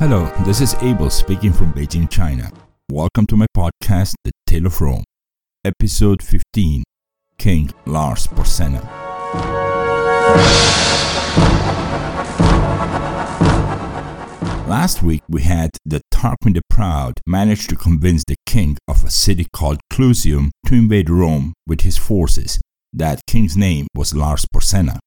Hello, this is Abel speaking from Beijing, China. Welcome to my podcast, The Tale of Rome, episode 15 King Lars Porsenna. Last week we had the Tarquin the Proud managed to convince the king of a city called Clusium to invade Rome with his forces. That king's name was Lars Porsenna.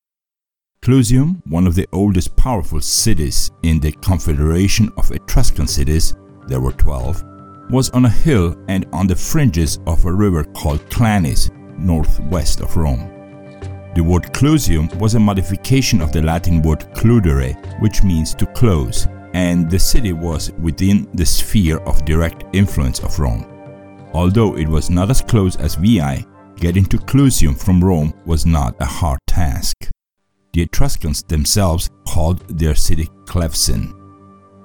Clusium, one of the oldest powerful cities in the confederation of Etruscan cities, there were 12, was on a hill and on the fringes of a river called Clanis, northwest of Rome. The word Clusium was a modification of the Latin word cludere, which means to close, and the city was within the sphere of direct influence of Rome. Although it was not as close as Veii, getting to Clusium from Rome was not a hard task the Etruscans themselves called their city Clevsin.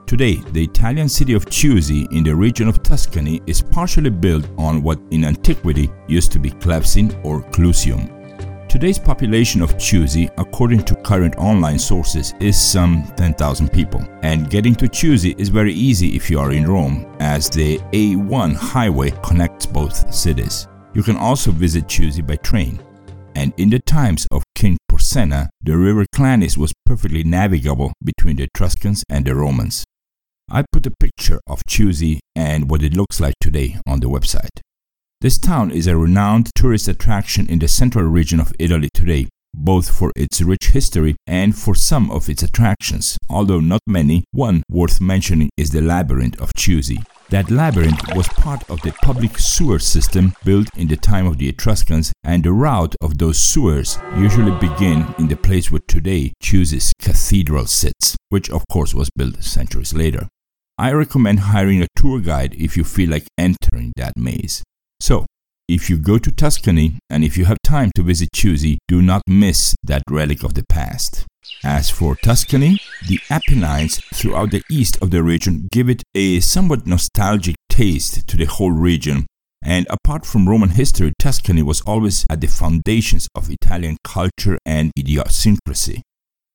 Today, the Italian city of Chiusi in the region of Tuscany is partially built on what in antiquity used to be Clevsin or Clusium. Today's population of Chiusi, according to current online sources, is some 10,000 people. And getting to Chiusi is very easy if you are in Rome, as the A1 highway connects both cities. You can also visit Chiusi by train. And in the times of King Porsenna, the river Clanis was perfectly navigable between the Etruscans and the Romans. I put a picture of Chiusi and what it looks like today on the website. This town is a renowned tourist attraction in the central region of Italy today, both for its rich history and for some of its attractions, although not many. One worth mentioning is the Labyrinth of Chiusi. That labyrinth was part of the public sewer system built in the time of the Etruscans, and the route of those sewers usually begin in the place where today Chiusi's cathedral sits, which of course was built centuries later. I recommend hiring a tour guide if you feel like entering that maze. So, if you go to Tuscany and if you have time to visit Chiusi, do not miss that relic of the past. As for Tuscany, the Apennines throughout the east of the region give it a somewhat nostalgic taste to the whole region. And apart from Roman history, Tuscany was always at the foundations of Italian culture and idiosyncrasy.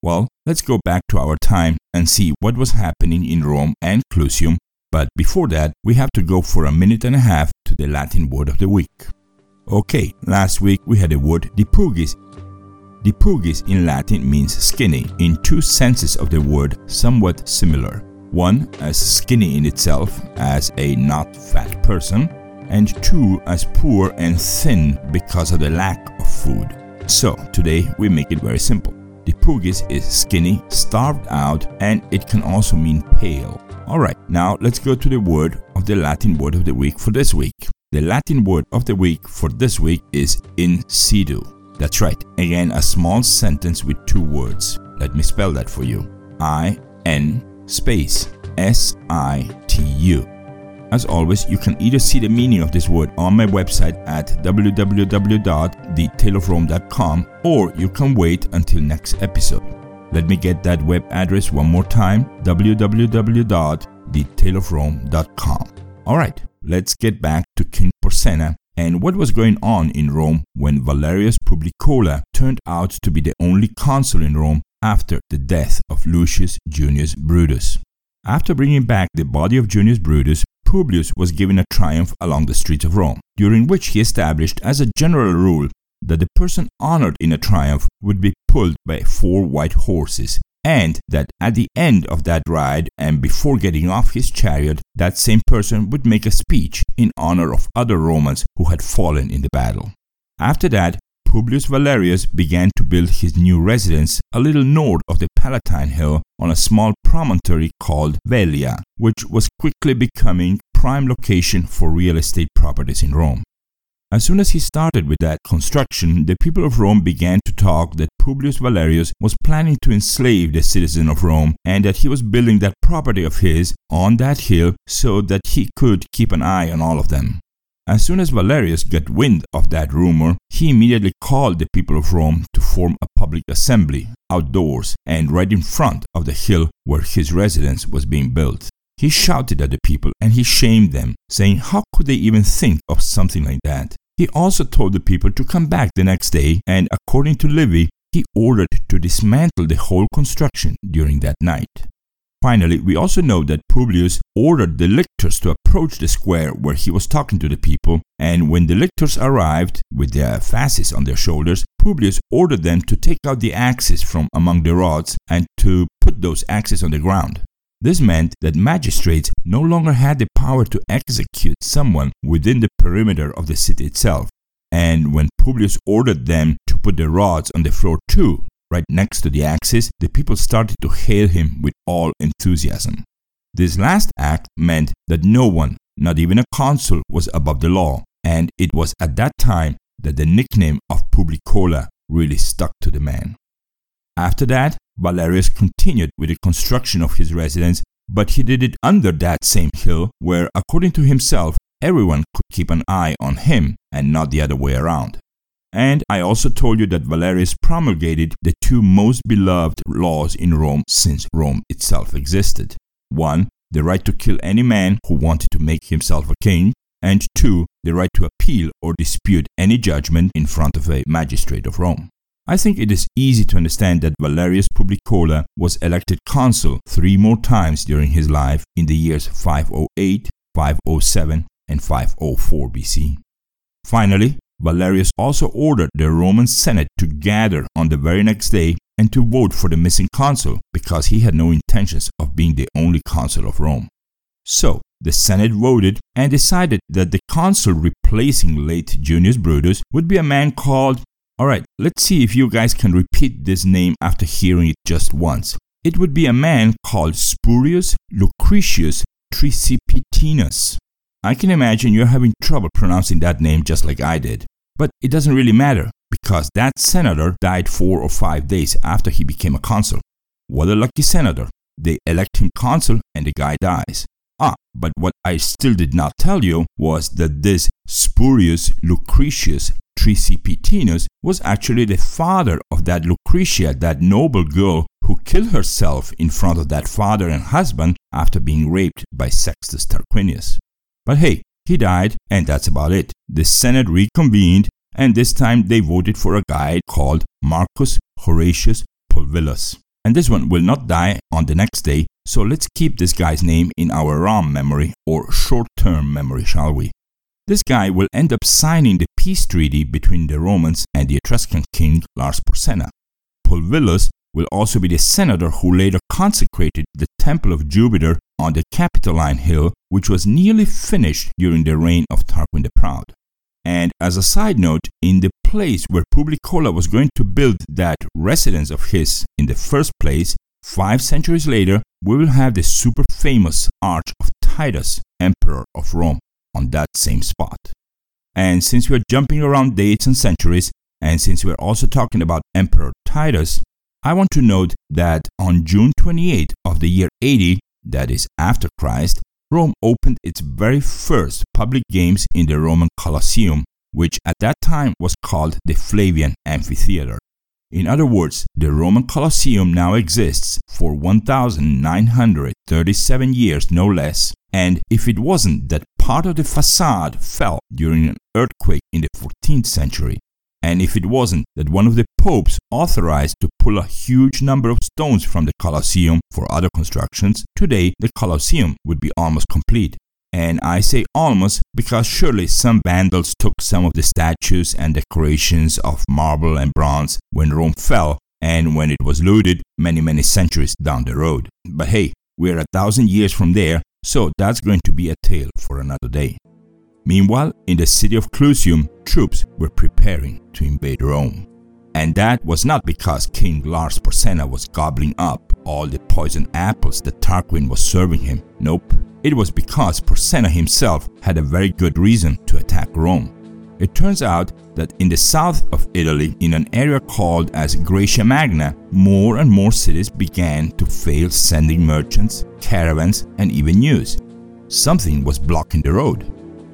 Well, let's go back to our time and see what was happening in Rome and Clusium. But before that, we have to go for a minute and a half to the Latin word of the week. Okay, last week we had the word dipugis Dipugis in Latin means skinny, in two senses of the word somewhat similar. One as skinny in itself, as a not fat person, and two as poor and thin because of the lack of food. So, today we make it very simple. Dipugis is skinny, starved out, and it can also mean pale. Alright, now let's go to the word the Latin word of the week for this week. The Latin word of the week for this week is in situ. That's right, again, a small sentence with two words. Let me spell that for you I N space S I T U. As always, you can either see the meaning of this word on my website at www.thetaleofrome.com or you can wait until next episode. Let me get that web address one more time www.thetaleofrome.com. Alright, let's get back to King Porsenna and what was going on in Rome when Valerius Publicola turned out to be the only consul in Rome after the death of Lucius Junius Brutus. After bringing back the body of Junius Brutus, Publius was given a triumph along the streets of Rome, during which he established as a general rule that the person honored in a triumph would be pulled by four white horses, and that at the end of that ride and before getting off his chariot, that same person would make a speech in honor of other Romans who had fallen in the battle. After that, Publius Valerius began to build his new residence a little north of the Palatine Hill on a small promontory called Velia, which was quickly becoming prime location for real estate properties in Rome. As soon as he started with that construction, the people of Rome began to talk that Publius Valerius was planning to enslave the citizens of Rome and that he was building that property of his on that hill so that he could keep an eye on all of them. As soon as Valerius got wind of that rumor, he immediately called the people of Rome to form a public assembly outdoors and right in front of the hill where his residence was being built. He shouted at the people and he shamed them, saying how could they even think of something like that? He also told the people to come back the next day, and according to Livy, he ordered to dismantle the whole construction during that night. Finally, we also know that Publius ordered the lictors to approach the square where he was talking to the people, and when the lictors arrived with their fasces on their shoulders, Publius ordered them to take out the axes from among the rods and to put those axes on the ground. This meant that magistrates no longer had the power to execute someone within the perimeter of the city itself. And when Publius ordered them to put the rods on the floor too, right next to the axis, the people started to hail him with all enthusiasm. This last act meant that no one, not even a consul, was above the law, and it was at that time that the nickname of Publicola really stuck to the man. After that, Valerius continued with the construction of his residence, but he did it under that same hill where, according to himself, everyone could keep an eye on him and not the other way around. And I also told you that Valerius promulgated the two most beloved laws in Rome since Rome itself existed. One, the right to kill any man who wanted to make himself a king, and two, the right to appeal or dispute any judgment in front of a magistrate of Rome. I think it is easy to understand that Valerius Publicola was elected consul three more times during his life in the years 508, 507, and 504 BC. Finally, Valerius also ordered the Roman Senate to gather on the very next day and to vote for the missing consul because he had no intentions of being the only consul of Rome. So, the Senate voted and decided that the consul replacing late Junius Brutus would be a man called. Alright, let's see if you guys can repeat this name after hearing it just once. It would be a man called Spurius Lucretius Tricipitinus. I can imagine you're having trouble pronouncing that name just like I did. But it doesn't really matter because that senator died four or five days after he became a consul. What a lucky senator. They elect him consul and the guy dies. Ah, but what I still did not tell you was that this Spurius Lucretius Tricipitinus was actually the father of that Lucretia, that noble girl who killed herself in front of that father and husband after being raped by Sextus Tarquinius. But hey, he died, and that's about it. The Senate reconvened, and this time they voted for a guy called Marcus Horatius Pulvillus. And this one will not die on the next day, so let's keep this guy's name in our ROM memory or short term memory, shall we? This guy will end up signing the peace treaty between the Romans and the Etruscan king Lars Porsenna. Pulvillus will also be the senator who later consecrated the Temple of Jupiter on the Capitoline Hill, which was nearly finished during the reign of Tarquin the Proud. And as a side note, in the place where Publicola was going to build that residence of his in the first place, five centuries later, we will have the super famous Arch of Titus, Emperor of Rome, on that same spot. And since we're jumping around dates and centuries, and since we're also talking about Emperor Titus, I want to note that on June 28 of the year 80, that is after Christ, Rome opened its very first public games in the Roman Colosseum, which at that time was called the Flavian Amphitheater. In other words, the Roman Colosseum now exists for 1937 years no less, and if it wasn't that part of the facade fell during an earthquake in the 14th century, and if it wasn't that one of the popes authorized to pull a huge number of stones from the Colosseum for other constructions, today the Colosseum would be almost complete. And I say almost because surely some vandals took some of the statues and decorations of marble and bronze when Rome fell and when it was looted many, many centuries down the road. But hey, we're a thousand years from there, so that's going to be a tale for another day. Meanwhile, in the city of Clusium, troops were preparing to invade Rome. And that was not because King Lars Porsenna was gobbling up all the poison apples that Tarquin was serving him. Nope. It was because Porsenna himself had a very good reason to attack Rome. It turns out that in the south of Italy, in an area called as Graecia Magna, more and more cities began to fail sending merchants, caravans, and even news. Something was blocking the road.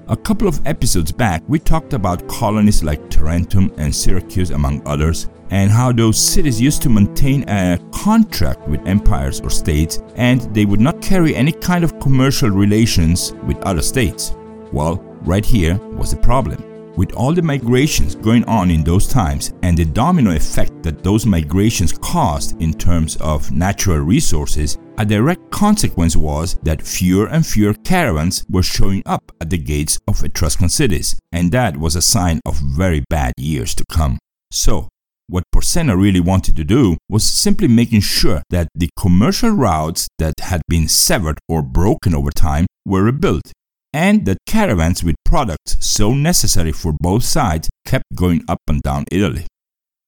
A couple of episodes back, we talked about colonies like Tarentum and Syracuse, among others, and how those cities used to maintain a contract with empires or states and they would not carry any kind of commercial relations with other states. Well, right here was the problem. With all the migrations going on in those times and the domino effect that those migrations caused in terms of natural resources, a direct consequence was that fewer and fewer caravans were showing up at the gates of Etruscan cities, and that was a sign of very bad years to come. So, what Porsenna really wanted to do was simply making sure that the commercial routes that had been severed or broken over time were rebuilt and that caravans with products so necessary for both sides kept going up and down Italy.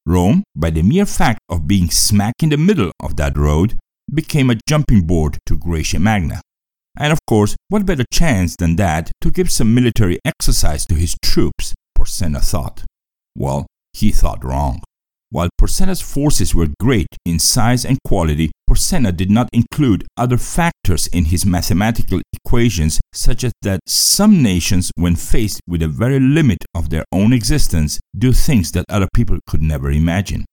Rome, by the mere fact of being smack in the middle of that road, became a jumping board to Graecia Magna. And of course, what better chance than that to give some military exercise to his troops, Porsenna thought. Well, he thought wrong. While Porsenna's forces were great in size and quality, Porsenna did not include other factors in his mathematical equations, such as that some nations, when faced with the very limit of their own existence, do things that other people could never imagine.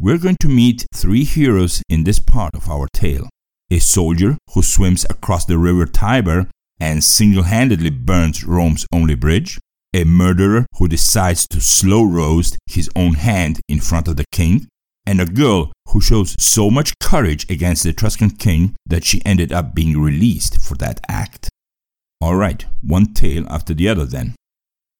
We're going to meet three heroes in this part of our tale a soldier who swims across the river Tiber and single handedly burns Rome's only bridge, a murderer who decides to slow roast his own hand in front of the king, and a girl who shows so much courage against the Etruscan king that she ended up being released for that act. Alright, one tale after the other then.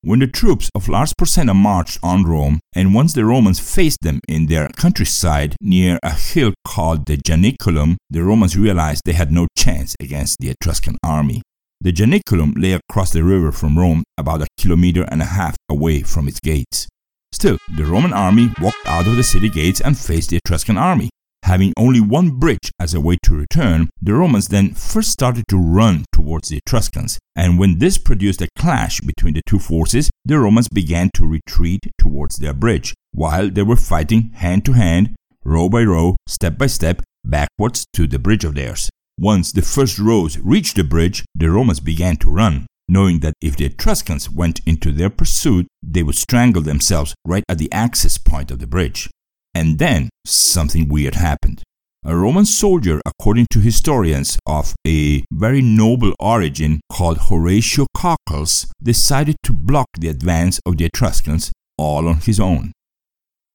When the troops of Lars Porsenna marched on Rome, and once the Romans faced them in their countryside near a hill called the Janiculum, the Romans realized they had no chance against the Etruscan army. The Janiculum lay across the river from Rome about a kilometer and a half away from its gates. Still, the Roman army walked out of the city gates and faced the Etruscan army. Having only one bridge as a way to return, the Romans then first started to run towards the Etruscans, and when this produced a clash between the two forces, the Romans began to retreat towards their bridge, while they were fighting hand to hand, row by row, step by step, backwards to the bridge of theirs. Once the first rows reached the bridge, the Romans began to run, knowing that if the Etruscans went into their pursuit, they would strangle themselves right at the access point of the bridge. And then something weird happened. A Roman soldier, according to historians of a very noble origin called Horatio Cocles, decided to block the advance of the Etruscans all on his own.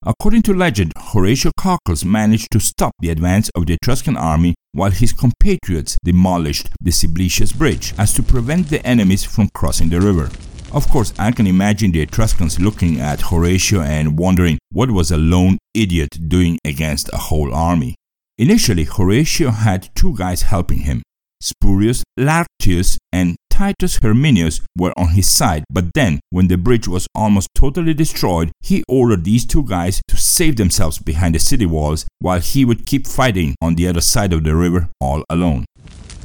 According to legend, Horatio Cocles managed to stop the advance of the Etruscan army while his compatriots demolished the Sublicius bridge as to prevent the enemies from crossing the river. Of course, I can imagine the Etruscans looking at Horatio and wondering what was a lone idiot doing against a whole army. Initially, Horatio had two guys helping him. Spurius Lartius and Titus Herminius were on his side, but then, when the bridge was almost totally destroyed, he ordered these two guys to save themselves behind the city walls while he would keep fighting on the other side of the river all alone.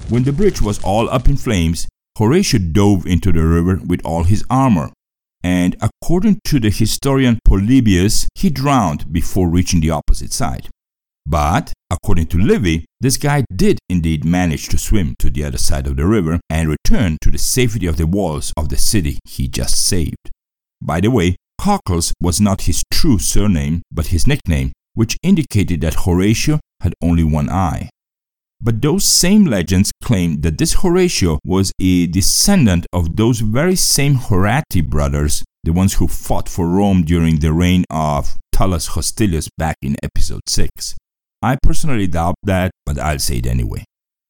When the bridge was all up in flames, Horatio dove into the river with all his armor, and according to the historian Polybius, he drowned before reaching the opposite side. But, according to Livy, this guy did indeed manage to swim to the other side of the river and return to the safety of the walls of the city he just saved. By the way, Cocles was not his true surname, but his nickname, which indicated that Horatio had only one eye. But those same legends claim that this Horatio was a descendant of those very same Horati brothers, the ones who fought for Rome during the reign of Tullus Hostilius back in episode 6. I personally doubt that, but I'll say it anyway.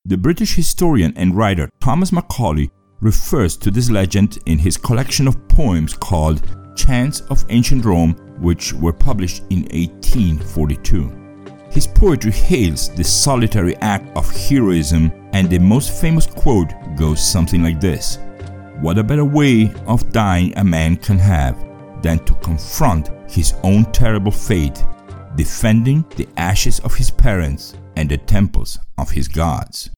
The British historian and writer Thomas Macaulay refers to this legend in his collection of poems called Chants of Ancient Rome, which were published in 1842. His poetry hails this solitary act of heroism, and the most famous quote goes something like this What a better way of dying a man can have than to confront his own terrible fate defending the ashes of his parents and the temples of his gods.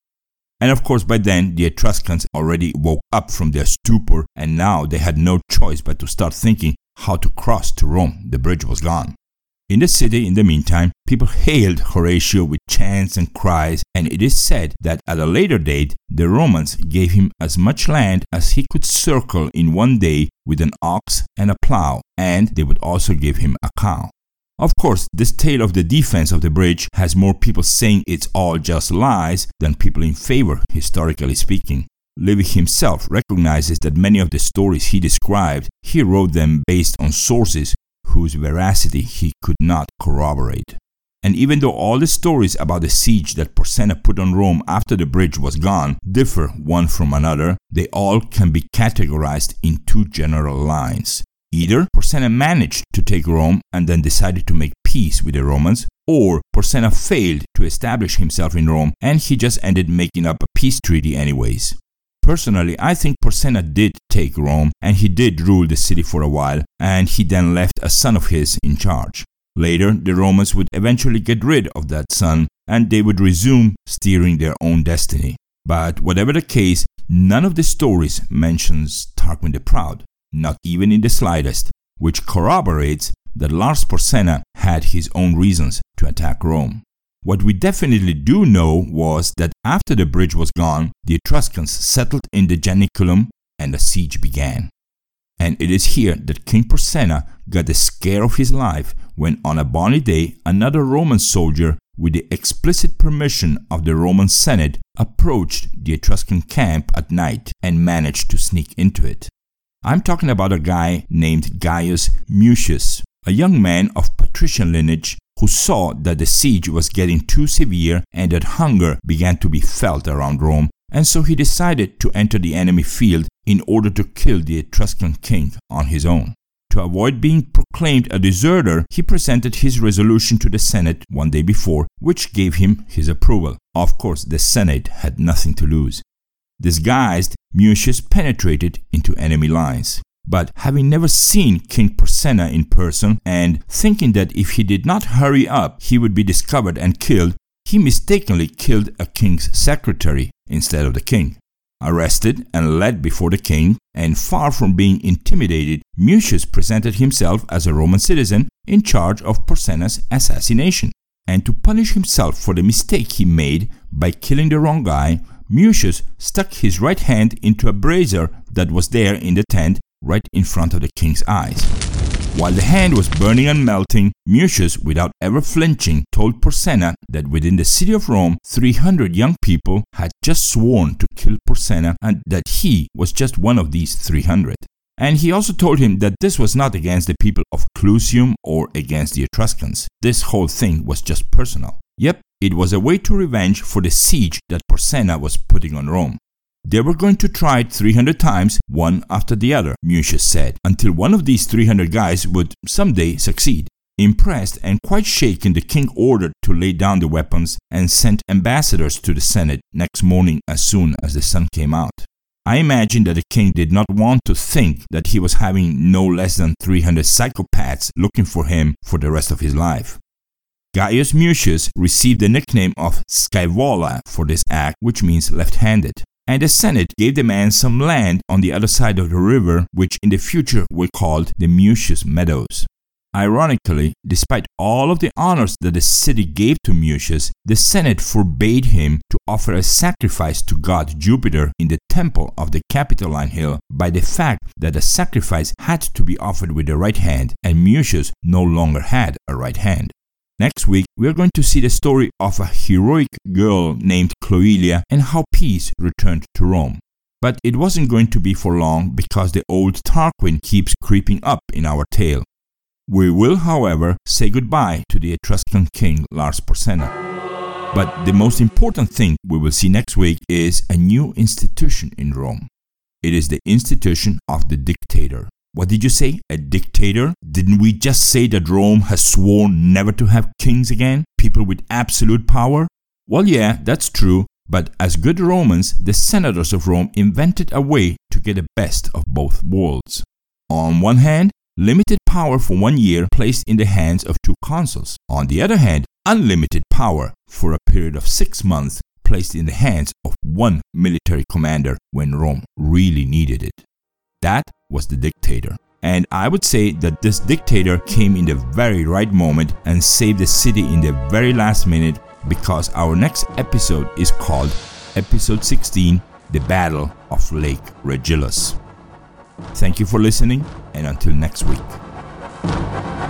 And of course, by then, the Etruscans already woke up from their stupor, and now they had no choice but to start thinking how to cross to Rome. The bridge was gone. In the city, in the meantime, people hailed Horatio with chants and cries, and it is said that at a later date, the Romans gave him as much land as he could circle in one day with an ox and a plow, and they would also give him a cow. Of course, this tale of the defense of the bridge has more people saying it's all just lies than people in favor, historically speaking. Livy himself recognizes that many of the stories he described, he wrote them based on sources whose veracity he could not corroborate. And even though all the stories about the siege that Porsenna put on Rome after the bridge was gone differ one from another, they all can be categorized in two general lines. Either Porsenna managed to take Rome and then decided to make peace with the Romans, or Porsenna failed to establish himself in Rome and he just ended making up a peace treaty anyways. Personally, I think Porsenna did take Rome and he did rule the city for a while, and he then left a son of his in charge. Later, the Romans would eventually get rid of that son and they would resume steering their own destiny. But whatever the case, none of the stories mentions Tarquin the Proud, not even in the slightest, which corroborates that Lars Porsenna had his own reasons to attack Rome. What we definitely do know was that after the bridge was gone, the Etruscans settled in the Janiculum and the siege began. And it is here that King Porsenna got the scare of his life when on a bonny day another Roman soldier with the explicit permission of the Roman Senate approached the Etruscan camp at night and managed to sneak into it. I'm talking about a guy named Gaius Mucius, a young man of patrician lineage who saw that the siege was getting too severe and that hunger began to be felt around Rome and so he decided to enter the enemy field in order to kill the Etruscan king on his own. To avoid being proclaimed a deserter, he presented his resolution to the Senate one day before, which gave him his approval. Of course, the Senate had nothing to lose. Disguised, Mucius penetrated into enemy lines. But having never seen King Porsenna in person and thinking that if he did not hurry up he would be discovered and killed, he mistakenly killed a king's secretary instead of the king. Arrested and led before the king, and far from being intimidated, Mucius presented himself as a Roman citizen in charge of Porsenna's assassination. And to punish himself for the mistake he made by killing the wrong guy, Mucius stuck his right hand into a brazier that was there in the tent right in front of the king's eyes. While the hand was burning and melting, Mucius, without ever flinching, told Porsenna that within the city of Rome, 300 young people had just sworn to kill Porsenna and that he was just one of these 300. And he also told him that this was not against the people of Clusium or against the Etruscans. This whole thing was just personal. Yep, it was a way to revenge for the siege that Porsenna was putting on Rome. They were going to try it 300 times, one after the other, Mucius said, until one of these 300 guys would someday succeed. Impressed and quite shaken, the king ordered to lay down the weapons and sent ambassadors to the Senate next morning as soon as the sun came out. I imagine that the king did not want to think that he was having no less than 300 psychopaths looking for him for the rest of his life. Gaius Mucius received the nickname of Scaevola for this act, which means left handed and the Senate gave the man some land on the other side of the river, which in the future were called the Mucius Meadows. Ironically, despite all of the honors that the city gave to Mucius, the Senate forbade him to offer a sacrifice to god Jupiter in the temple of the Capitoline Hill by the fact that the sacrifice had to be offered with the right hand, and Mucius no longer had a right hand. Next week, we are going to see the story of a heroic girl named Cloelia and how peace returned to Rome. But it wasn't going to be for long because the old Tarquin keeps creeping up in our tale. We will, however, say goodbye to the Etruscan king Lars Porsenna. But the most important thing we will see next week is a new institution in Rome. It is the institution of the dictator. What did you say? A dictator? Didn't we just say that Rome has sworn never to have kings again? People with absolute power? Well, yeah, that's true, but as good Romans, the senators of Rome invented a way to get the best of both worlds. On one hand, limited power for one year placed in the hands of two consuls. On the other hand, unlimited power for a period of six months placed in the hands of one military commander when Rome really needed it. That was the dictator. And I would say that this dictator came in the very right moment and saved the city in the very last minute because our next episode is called Episode 16 The Battle of Lake Regillus. Thank you for listening, and until next week.